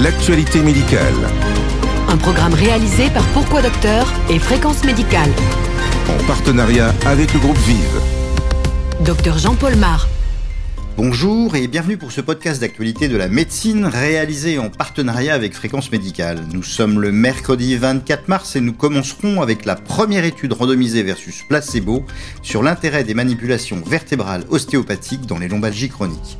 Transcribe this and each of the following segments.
l'actualité médicale. Un programme réalisé par Pourquoi Docteur et Fréquence Médicale. En partenariat avec le groupe Vive. Docteur Jean-Paul Mar. Bonjour et bienvenue pour ce podcast d'actualité de la médecine réalisé en partenariat avec Fréquence Médicale. Nous sommes le mercredi 24 mars et nous commencerons avec la première étude randomisée versus placebo sur l'intérêt des manipulations vertébrales ostéopathiques dans les lombalgies chroniques.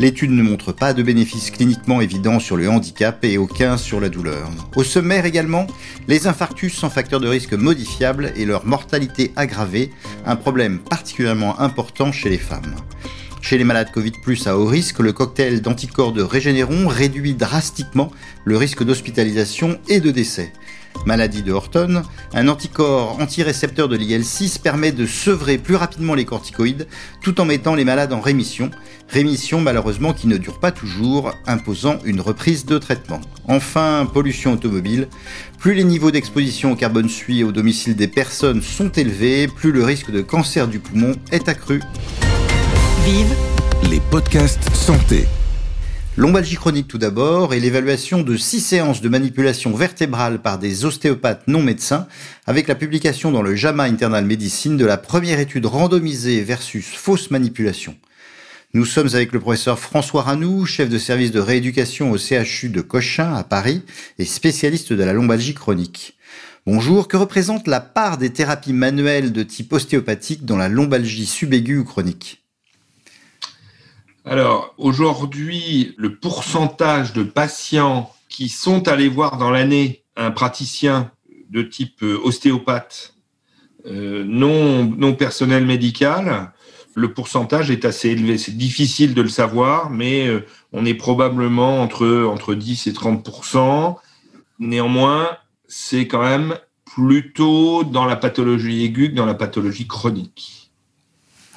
L'étude ne montre pas de bénéfices cliniquement évidents sur le handicap et aucun sur la douleur. Au sommaire également, les infarctus sans facteur de risque modifiable et leur mortalité aggravée, un problème particulièrement important chez les femmes. Chez les malades Covid à haut risque, le cocktail d'anticorps de Régénéron réduit drastiquement le risque d'hospitalisation et de décès. Maladie de Horton, un anticorps antirécepteur de l'IL6 permet de sevrer plus rapidement les corticoïdes tout en mettant les malades en rémission. Rémission malheureusement qui ne dure pas toujours, imposant une reprise de traitement. Enfin, pollution automobile. Plus les niveaux d'exposition au carbone suie au domicile des personnes sont élevés, plus le risque de cancer du poumon est accru. Vive Les podcasts santé. Lombalgie chronique tout d'abord et l'évaluation de six séances de manipulation vertébrale par des ostéopathes non médecins avec la publication dans le JAMA Internal Medicine de la première étude randomisée versus fausse manipulation. Nous sommes avec le professeur François Ranou, chef de service de rééducation au CHU de Cochin à Paris et spécialiste de la lombalgie chronique. Bonjour, que représente la part des thérapies manuelles de type ostéopathique dans la lombalgie subaiguë ou chronique? Alors, aujourd'hui, le pourcentage de patients qui sont allés voir dans l'année un praticien de type euh, ostéopathe euh, non, personnel médical, le pourcentage est assez élevé. C'est difficile de le savoir, mais euh, on est probablement entre, entre 10 et 30% Néanmoins, c'est quand même plutôt dans la pathologie aiguë que dans la pathologie chronique.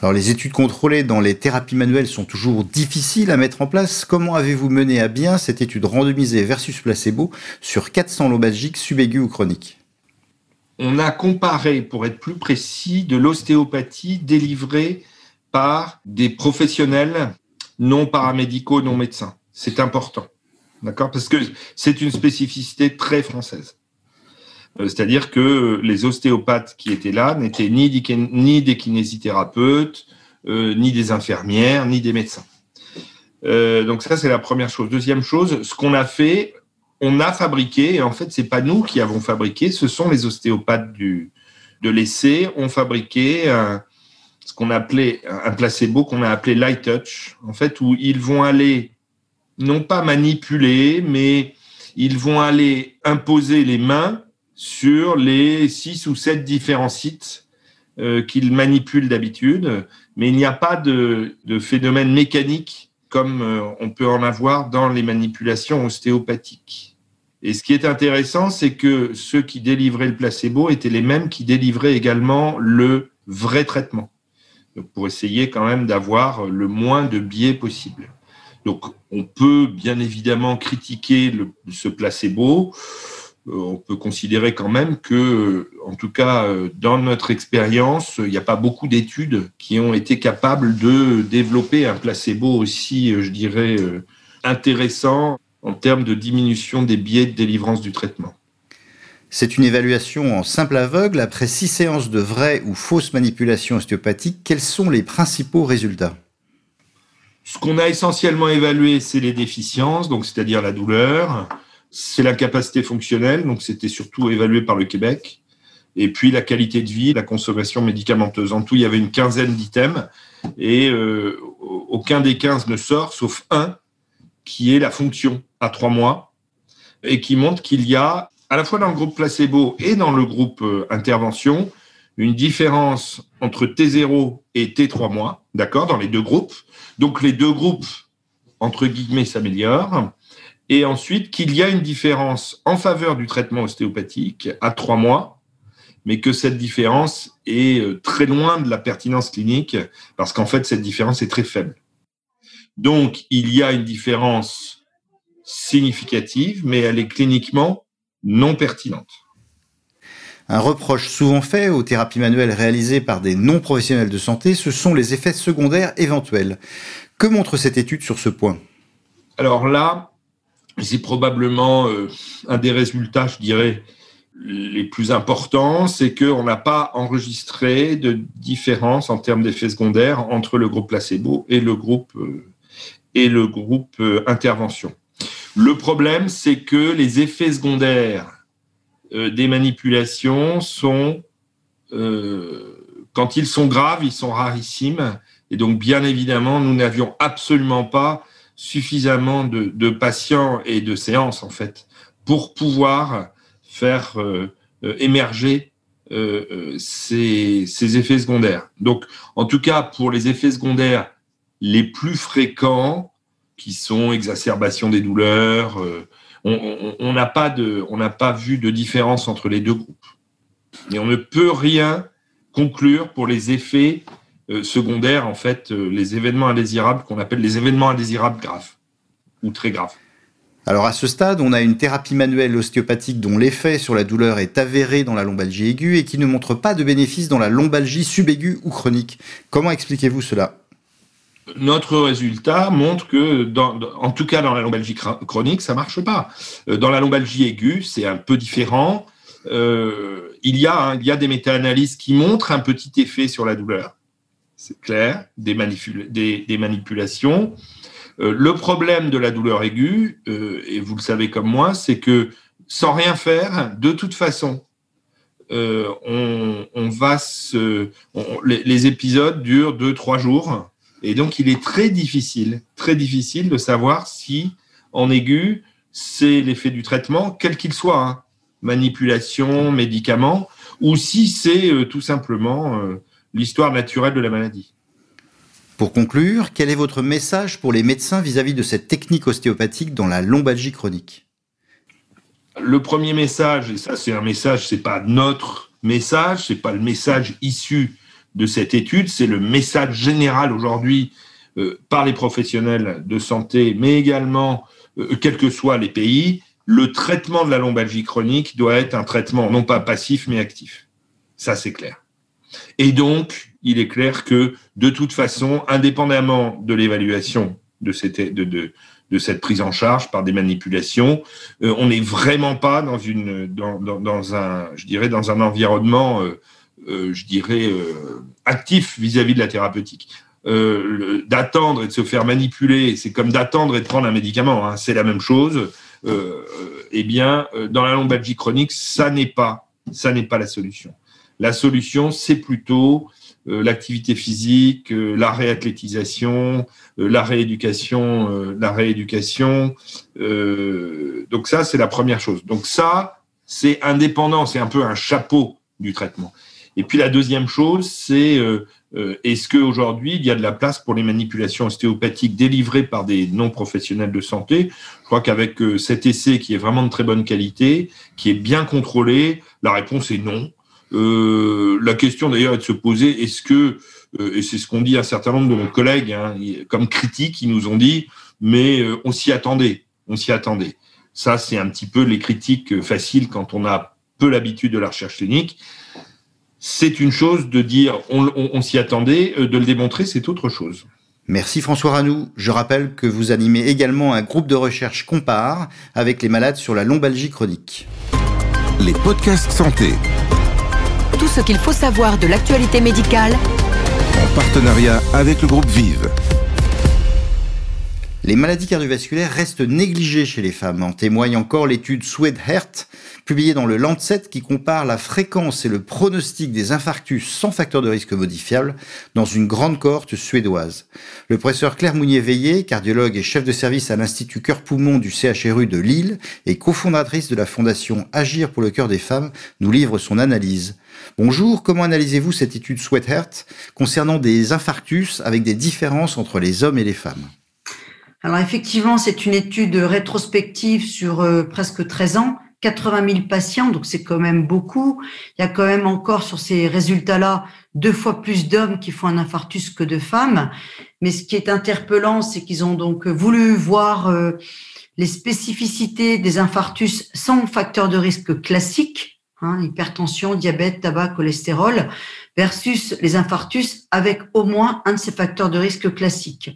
Alors les études contrôlées dans les thérapies manuelles sont toujours difficiles à mettre en place. Comment avez-vous mené à bien cette étude randomisée versus placebo sur 400 lombalgiques subaigus ou chroniques? On a comparé, pour être plus précis, de l'ostéopathie délivrée par des professionnels non paramédicaux, non médecins. C'est important. D'accord? Parce que c'est une spécificité très française. Euh, c'est-à-dire que les ostéopathes qui étaient là n'étaient ni, des kinésithérapeutes, euh, ni des infirmières, ni des médecins. Euh, donc ça, c'est la première chose. Deuxième chose, ce qu'on a fait, on a fabriqué, et en fait, c'est pas nous qui avons fabriqué, ce sont les ostéopathes du, de l'essai, ont fabriqué un, ce qu'on appelait un placebo qu'on a appelé light touch, en fait, où ils vont aller non pas manipuler, mais ils vont aller imposer les mains sur les six ou sept différents sites euh, qu'il manipule d'habitude, mais il n'y a pas de, phénomène mécanique comme euh, on peut en avoir dans les manipulations ostéopathiques. Et ce qui est intéressant, c'est que ceux qui délivraient le placebo étaient les mêmes qui délivraient également le vrai traitement. pour essayer quand même d'avoir le moins de biais possible. Donc, on peut bien évidemment critiquer ce placebo. Euh, on peut considérer quand même que, en tout cas, euh, dans notre expérience, il n'y a pas beaucoup d'études qui ont été capables de développer un placebo aussi, euh, je dirais, intéressant en termes de diminution des biais de délivrance du traitement. C'est une évaluation en simple aveugle. Après six séances de vraies ou fausses manipulations ostéopathiques, quels sont les principaux résultats? Ce qu'on a essentiellement évalué, c'est les déficiences, donc c'est-à-dire la douleur, c'est la capacité fonctionnelle, donc c'était surtout évalué par le Québec. Et puis la qualité de vie, la consommation médicamenteuse. En tout, il y avait une quinzaine d'items et euh, aucun des quinze ne sort, sauf un qui est la fonction à trois mois et qui montre qu'il y a, à la fois dans le groupe placebo et dans le groupe euh, intervention, une différence entre T0 et T3 mois, d'accord, dans les deux groupes. Donc les deux groupes, entre guillemets, s'améliorent et ensuite qu'il y a une différence en faveur du traitement ostéopathique à trois mois, mais que cette différence est euh, très loin de la pertinence clinique, parce qu'en fait, cette différence est très faible. Donc, il y a une différence significative, mais elle est cliniquement non pertinente. Un reproche souvent fait aux thérapies manuelles réalisées par des non-professionnels de santé, ce sont les effets secondaires éventuels. Que montre cette étude sur ce point? Alors là, c'est probablement euh, un des résultats, je dirais, les plus importants, c'est qu'on n'a pas enregistré de différence en termes d'effets secondaires entre le groupe placebo et le groupe, euh, et le groupe euh, intervention. Le problème, c'est que les effets secondaires des manipulations sont, quand ils sont graves, ils sont rarissimes. Et donc, bien évidemment, nous n'avions absolument pas suffisamment de, patients et de séances, en fait, pour pouvoir faire euh, euh, émerger euh, ces, effets secondaires. Donc, en tout cas, pour les effets secondaires les plus fréquents, qui sont exacerbation des douleurs, on n'a pas, on pas vu de différence entre les deux groupes. Et on ne peut rien conclure pour les effets euh, secondaires, en fait, euh, les événements indésirables qu'on appelle les événements indésirables graves ou très graves. Alors à ce stade, on a une thérapie manuelle ostéopathique dont l'effet sur la douleur est avéré dans la lombalgie aiguë et qui ne montre pas de bénéfice dans la lombalgie subaiguë ou chronique. Comment expliquez-vous cela? Notre résultat montre que, dans, en tout cas dans la lombalgie chronique, ça marche pas. Euh, dans la lombalgie aiguë, c'est un peu différent. il, y a, il y a des méta-analyses qui montrent un petit effet sur la douleur c'est clair, des, manipulations. Euh, le problème de la douleur aiguë, euh, et vous le savez comme moi, c'est que sans rien faire, de toute façon, euh, on, va les, épisodes durent deux, trois jours, et donc il est très difficile, très difficile de savoir si en aigu, c'est l'effet du traitement, quel qu'il soit, hein, manipulation, médicament, ou si c'est tout simplement l'histoire naturelle de la maladie. Pour conclure, quel est votre message pour les médecins vis-à-vis de cette technique ostéopathique dans la lombalgie chronique? Le premier message, et ça c'est un message, c'est pas notre message, c'est pas le message issu de cette étude, c'est le message général aujourd'hui euh, par les professionnels de santé, mais également, euh, quels que soient les pays, le traitement de la lombalgie chronique doit être un traitement non pas passif mais actif. Ça c'est clair. Et donc, il est clair que, de toute façon, indépendamment de l'évaluation de cette, prise en charge par des manipulations, euh, on n'est vraiment pas dans, un, je dirais, dans un environnement, euh, euh, je dirais, actif vis-à-vis de la thérapeutique. d'attendre et de se faire manipuler, c'est comme d'attendre et de prendre un médicament, hein, c'est la même chose. eh bien, dans la lombalgie chronique, ça ça n'est pas la solution. La solution, c'est plutôt euh, l'activité physique, euh, la réathlétisation, euh, la rééducation, la rééducation. donc ça, c'est la première chose. Donc ça, c'est indépendant, c'est un peu un chapeau du traitement. Et puis la deuxième chose, c'est est-ce qu'aujourd'hui, il y a de la place pour les manipulations ostéopathiques délivrées par des non-professionnels de santé? Je crois qu'avec cet essai qui est vraiment de très bonne qualité, qui est bien contrôlé, la réponse est non. Euh, la question d'ailleurs est de se poser est-ce que, euh, et c'est ce qu'ont dit un certain nombre de nos collègues, hein, comme critiques, ils nous ont dit, mais euh, on s'y attendait, on s'y attendait. Ça, c'est un petit peu les critiques faciles quand on a peu l'habitude de la recherche clinique. C'est une chose de dire on, on s'y attendait, de le démontrer, c'est autre chose. Merci François Ranou. Je rappelle que vous animez également un groupe de recherche Compare avec les malades sur la lombalgie chronique. Les podcasts santé tout ce qu'il faut savoir de l'actualité médicale en partenariat avec le groupe Vive. Les maladies cardiovasculaires restent négligées chez les femmes. En témoigne encore l'étude Swedhert, publiée dans le Lancet, qui compare la fréquence et le pronostic des infarctus sans facteur de risque modifiable dans une grande cohorte suédoise. Le professeur Claire Mounier-Veillé, cardiologue et chef de service à l'Institut Cœur-Poumon du CHRU de Lille et cofondatrice de la fondation Agir pour le cœur des femmes, nous livre son analyse. Bonjour, comment analysez-vous cette étude Swedhert concernant des infarctus avec des différences entre les hommes et les femmes? Alors effectivement, c'est une étude rétrospective sur euh, presque 13 ans, 80 000 patients, donc c'est quand même beaucoup. Il y a quand même encore sur ces résultats-là deux fois plus d'hommes qui font un infarctus que de femmes. Mais ce qui est interpellant, c'est qu'ils ont donc voulu voir euh, les spécificités des infarctus sans facteur de risque classique, hein, hypertension, diabète, tabac, cholestérol, versus les infarctus avec au moins un de ces facteurs de risque classiques.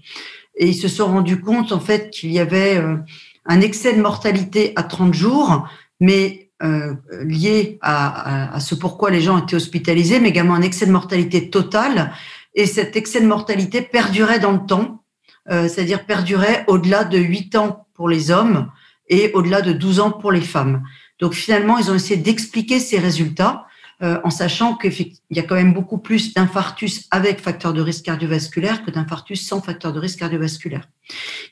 Et ils se sont rendus compte en fait qu'il y avait euh, un excès de mortalité à 30 jours, mais euh, lié à, ce pourquoi les gens étaient hospitalisés, mais également un excès de mortalité totale. Et cet excès de mortalité perdurait dans le temps, euh, c'est-à-dire perdurait au-delà de 8 ans pour les hommes et au-delà de 12 ans pour les femmes. Donc finalement, ils ont essayé d'expliquer ces résultats euh, en sachant qu'il y a quand même beaucoup plus d'infarctus avec facteur de risque cardiovasculaire que d'infarctus sans facteur de risque cardiovasculaire.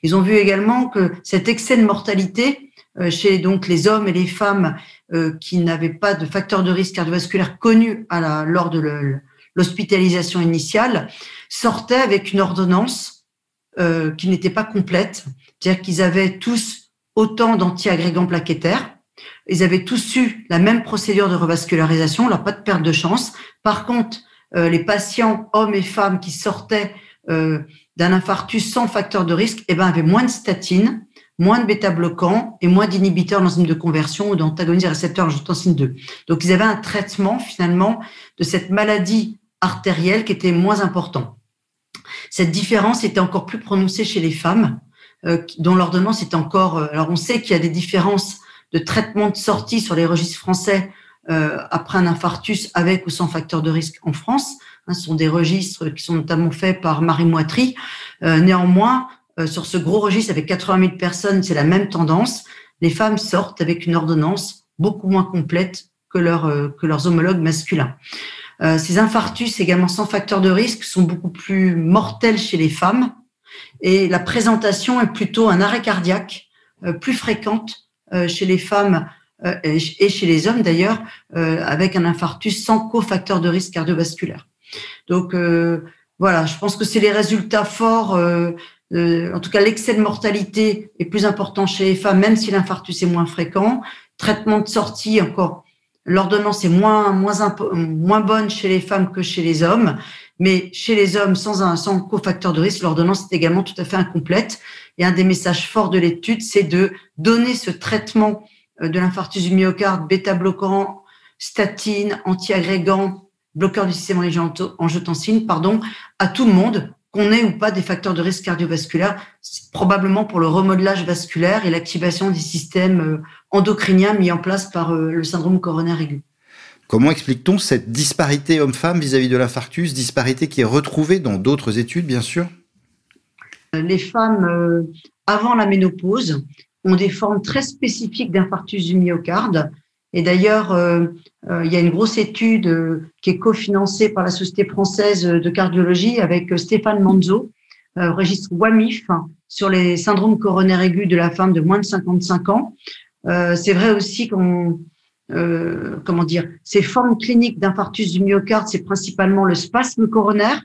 Ils ont vu également que cet excès de mortalité euh, chez donc les hommes et les femmes euh, qui n'avaient pas de facteur de risque cardiovasculaire connu à la, lors de l'hospitalisation initiale sortait avec une ordonnance euh, qui n'était pas complète, c'est-à-dire qu'ils avaient tous autant d'antiagrégants plaquettaires ils avaient tous eu la même procédure de revascularisation, là, pas de perte de chance. Par contre, euh, les patients, hommes et femmes qui sortaient euh, d'un infarctus sans facteur de risque, eh ben, avaient moins de statine, moins de bêta-bloquants et moins d'inhibiteurs d'enzymes de conversion ou d'antagonistes récepteurs angiotensine 2. Donc, ils avaient un traitement, finalement, de cette maladie artérielle qui était moins important. Cette différence était encore plus prononcée chez les femmes, euh, dont l'ordonnance est encore... alors, on sait qu'il y a des différences de traitement de sortie sur les registres français euh, après un infarctus avec ou sans facteur de risque en France. Hein, ce sont des registres qui sont notamment faits par Marie Moitry. Euh, néanmoins, euh, sur ce gros registre avec 80 000 personnes, c'est la même tendance. Les femmes sortent avec une ordonnance beaucoup moins complète que, leur, que leurs homologues masculins. ces infarctus également sans facteur de risque sont beaucoup plus mortels chez les femmes et la présentation est plutôt un arrêt cardiaque plus fréquente chez les femmes euh, et chez les hommes d'ailleurs, euh, avec un infarctus sans cofacteur de risque cardiovasculaire. Donc voilà, je pense que c'est les résultats forts. en tout cas, l'excès de mortalité est plus important chez les femmes, même si l'infarctus est moins fréquent. Traitement de sortie, encore, l'ordonnance est moins, moins bonne chez les femmes que chez les hommes. Mais chez les hommes sans un cofacteur de risque, l'ordonnance est également tout à fait incomplète. Et un des messages forts de l'étude, c'est de donner ce traitement euh, de l'infarctus du myocarde, bêta-bloquant, statine, antiagrégant, bloqueur du système angiotensine, pardon, à tout le monde, qu'on ait ou pas des facteurs de risque cardiovasculaire, probablement pour le remodelage vasculaire et l'activation des systèmes euh, endocriniens mis en place par euh, le syndrome coronaire aigu. Comment explique-t-on cette disparité homme-femme vis-à-vis de l'infarctus, disparité qui est retrouvée dans d'autres études, bien sûr? Les femmes, euh, avant la ménopause, ont des formes très spécifiques d'infarctus du myocarde. Et d'ailleurs, euh, euh, il y a une grosse étude qui est cofinancée par la Société française de cardiologie avec Stéphane Manzo, registre WAMIF, sur les syndromes coronaires aigus de la femme de moins de 55 ans. C'est vrai aussi qu'on euh, comment dire, ces formes cliniques d'infarctus du myocarde, c'est principalement le spasme coronaire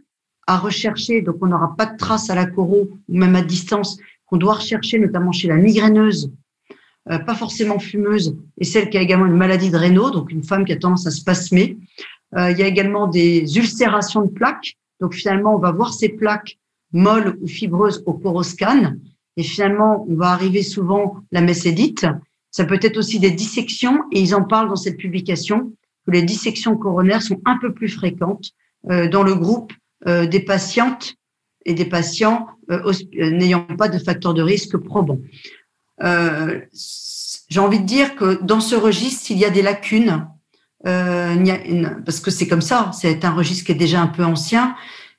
à rechercher. Donc, on n'aura pas de traces à la coro ou même à distance qu'on doit rechercher, notamment chez la migraineuse, euh, pas forcément fumeuse, et celle qui a également une maladie de Raynaud, donc une femme qui a tendance à spasmer. Euh, il y a également des ulcérations de plaques. Donc, finalement, on va voir ces plaques molles ou fibreuses au poroscan. Et finalement, on va arriver souvent la messédite. Ça peut être aussi des dissections, et ils en parlent dans cette publication, que les dissections coronaires sont un peu plus fréquentes euh, dans le groupe euh, des patientes et des patients euh, n'ayant pas de facteur de risque probant. J'ai envie de dire que dans ce registre, il y a des lacunes, parce que c'est comme ça, c'est un registre qui est déjà un peu ancien,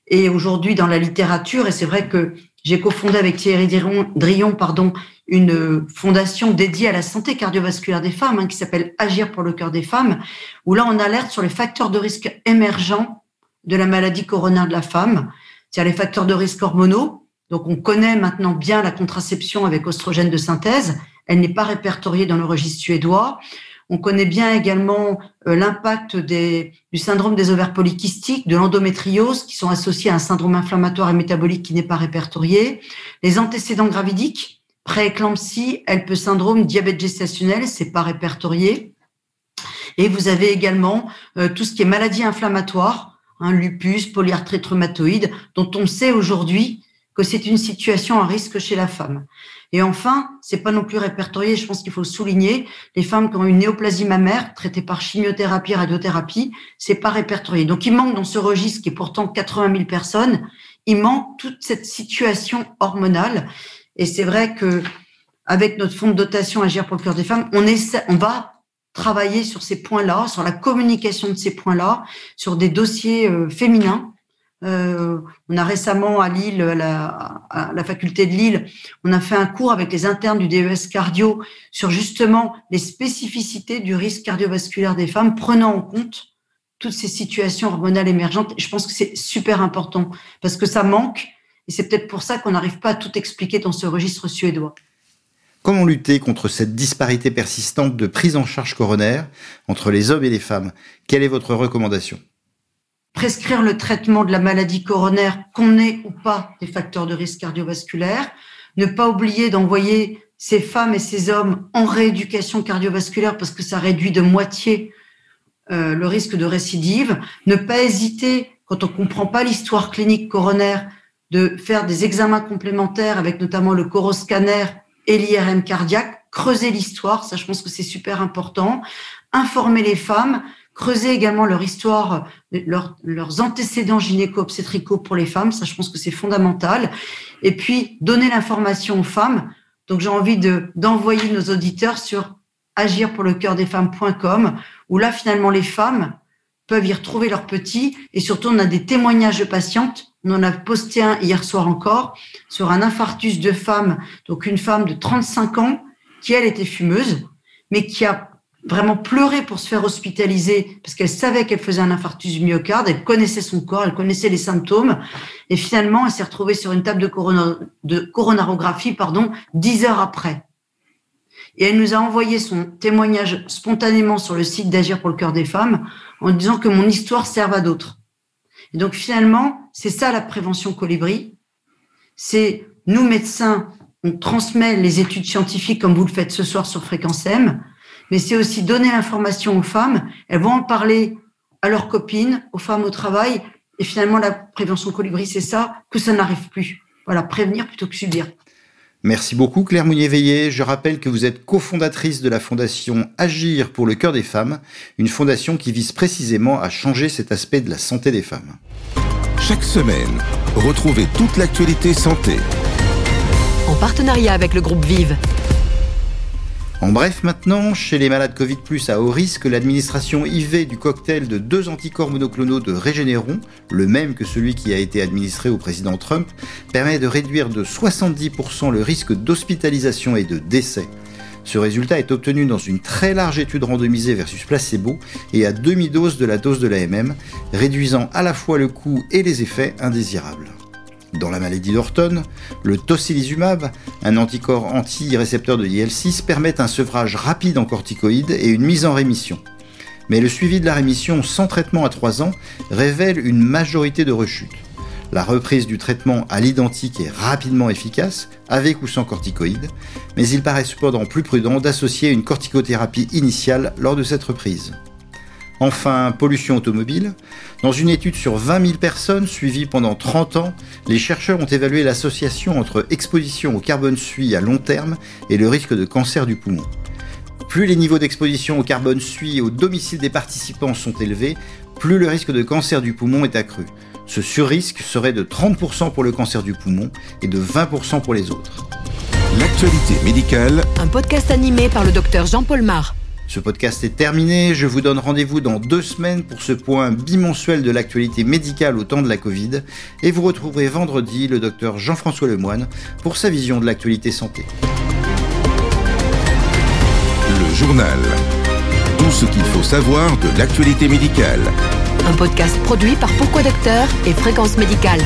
et aujourd'hui dans la littérature, et c'est vrai que j'ai cofondé avec Thierry Drion, pardon, une fondation dédiée à la santé cardiovasculaire des femmes, hein, qui s'appelle Agir pour le cœur des femmes, où là, on alerte sur les facteurs de risque émergents de la maladie coronaire de la femme, c'est-à-dire les facteurs de risque hormonaux. Donc, on connaît maintenant bien la contraception avec oestrogène de synthèse. Elle n'est pas répertoriée dans le registre suédois. On connaît bien également euh, l'impact du syndrome des ovaires polykystiques, de l'endométriose, qui sont associés à un syndrome inflammatoire et métabolique qui n'est pas répertorié. Les antécédents gravidiques, Prééclampsie, peut syndrome, diabète gestationnel, c'est pas répertorié. Et vous avez également euh, tout ce qui est maladie inflammatoire, hein, lupus, polyarthrite rhumatoïde, dont on sait aujourd'hui que c'est une situation à risque chez la femme. Et enfin, c'est pas non plus répertorié, je pense qu'il faut souligner, les femmes qui ont une néoplasie mammaire traitée par chimiothérapie, radiothérapie, c'est pas répertorié. Donc il manque dans ce registre qui est pourtant 80 000 personnes, il manque toute cette situation hormonale. Et c'est vrai que avec notre fonds de dotation Agir pour le cœur des femmes, on essaie, on va travailler sur ces points-là, sur la communication de ces points-là, sur des dossiers euh, féminins. Euh, on a récemment à Lille, à la, faculté de Lille, on a fait un cours avec les internes du DES cardio sur justement les spécificités du risque cardiovasculaire des femmes, prenant en compte toutes ces situations hormonales émergentes. Je pense que c'est super important parce que ça manque et c'est peut-être pour ça qu'on n'arrive pas à tout expliquer dans ce registre suédois. Comment lutter contre cette disparité persistante de prise en charge coronaire entre les hommes et les femmes? Quelle est votre recommandation? Prescrire le traitement de la maladie coronaire, qu'on ait ou pas des facteurs de risque cardiovasculaire. Ne pas oublier d'envoyer ces femmes et ces hommes en rééducation cardiovasculaire parce que ça réduit de moitié euh, le risque de récidive. Ne pas hésiter, quand on comprend pas l'histoire clinique coronaire, de faire des examens complémentaires avec notamment le coroscanner et l'IRM cardiaque, creuser l'histoire, ça je pense que c'est super important, informer les femmes, creuser également leur histoire, leurs antécédents gynéco-obstétricaux pour les femmes, ça je pense que c'est fondamental, et puis donner l'information aux femmes. Donc j'ai envie de d'envoyer nos auditeurs sur agir pour le cœur des femmes.com où là finalement les femmes peuvent y retrouver leurs petits. Et surtout on a des témoignages de patientes. On en a posté un hier soir encore sur un infarctus de femme, donc une femme de 35 ans qui, elle, était fumeuse, mais qui a vraiment pleuré pour se faire hospitaliser parce qu'elle savait qu'elle faisait un infarctus du myocarde, elle connaissait son corps, elle connaissait les symptômes, et finalement, elle s'est retrouvée sur une table de, corona, de coronarographie, pardon, dix heures après. Et elle nous a envoyé son témoignage spontanément sur le site d'Agir pour le cœur des femmes en disant que mon histoire serve à d'autres. Et donc finalement, c'est ça la prévention colibri. C'est nous médecins, on transmet les études scientifiques comme vous le faites ce soir sur Fréquence M, mais c'est aussi donner l'information aux femmes. Elles vont en parler à leurs copines, aux femmes au travail. Et finalement, la prévention colibri, c'est ça, que ça n'arrive plus. Voilà, prévenir plutôt que subir. Merci beaucoup Claire Mounier-Veillé. Je rappelle que vous êtes cofondatrice de la fondation Agir pour le cœur des femmes, une fondation qui vise précisément à changer cet aspect de la santé des femmes. Chaque semaine, retrouvez toute l'actualité santé. En partenariat avec le groupe Vive. En bref, maintenant, chez les malades Covid à haut risque, l'administration IV du cocktail de deux anticorps monoclonaux de Régénéron, le même que celui qui a été administré au président Trump, permet de réduire de 70% le risque d'hospitalisation et de décès. Ce résultat est obtenu dans une très large étude randomisée versus placebo et à demi-dose de la dose de l'AMM, réduisant à la fois le coût et les effets indésirables. Dans la maladie d'Orton, le tocilizumab, un anticorps anti-récepteur de IL-6, permet un sevrage rapide en corticoïdes et une mise en rémission. Mais le suivi de la rémission sans traitement à 3 ans révèle une majorité de rechutes. La reprise du traitement à l'identique est rapidement efficace, avec ou sans corticoïdes, mais il paraît cependant plus prudent d'associer une corticothérapie initiale lors de cette reprise. Enfin, pollution automobile. Dans une étude sur 20 000 personnes suivies pendant 30 ans, les chercheurs ont évalué l'association entre exposition au carbone suie à long terme et le risque de cancer du poumon. Plus les niveaux d'exposition au carbone suie au domicile des participants sont élevés, plus le risque de cancer du poumon est accru. Ce surrisque serait de 30% pour le cancer du poumon et de 20% pour les autres. L'actualité médicale. Un podcast animé par le docteur Jean-Paul Mar. Ce podcast est terminé. Je vous donne rendez-vous dans deux semaines pour ce point bimensuel de l'actualité médicale au temps de la Covid. Et vous retrouverez vendredi le docteur Jean-François Lemoine pour sa vision de l'actualité santé. Le journal. Tout ce qu'il faut savoir de l'actualité médicale. Un podcast produit par Pourquoi Docteur et Fréquence Médicale.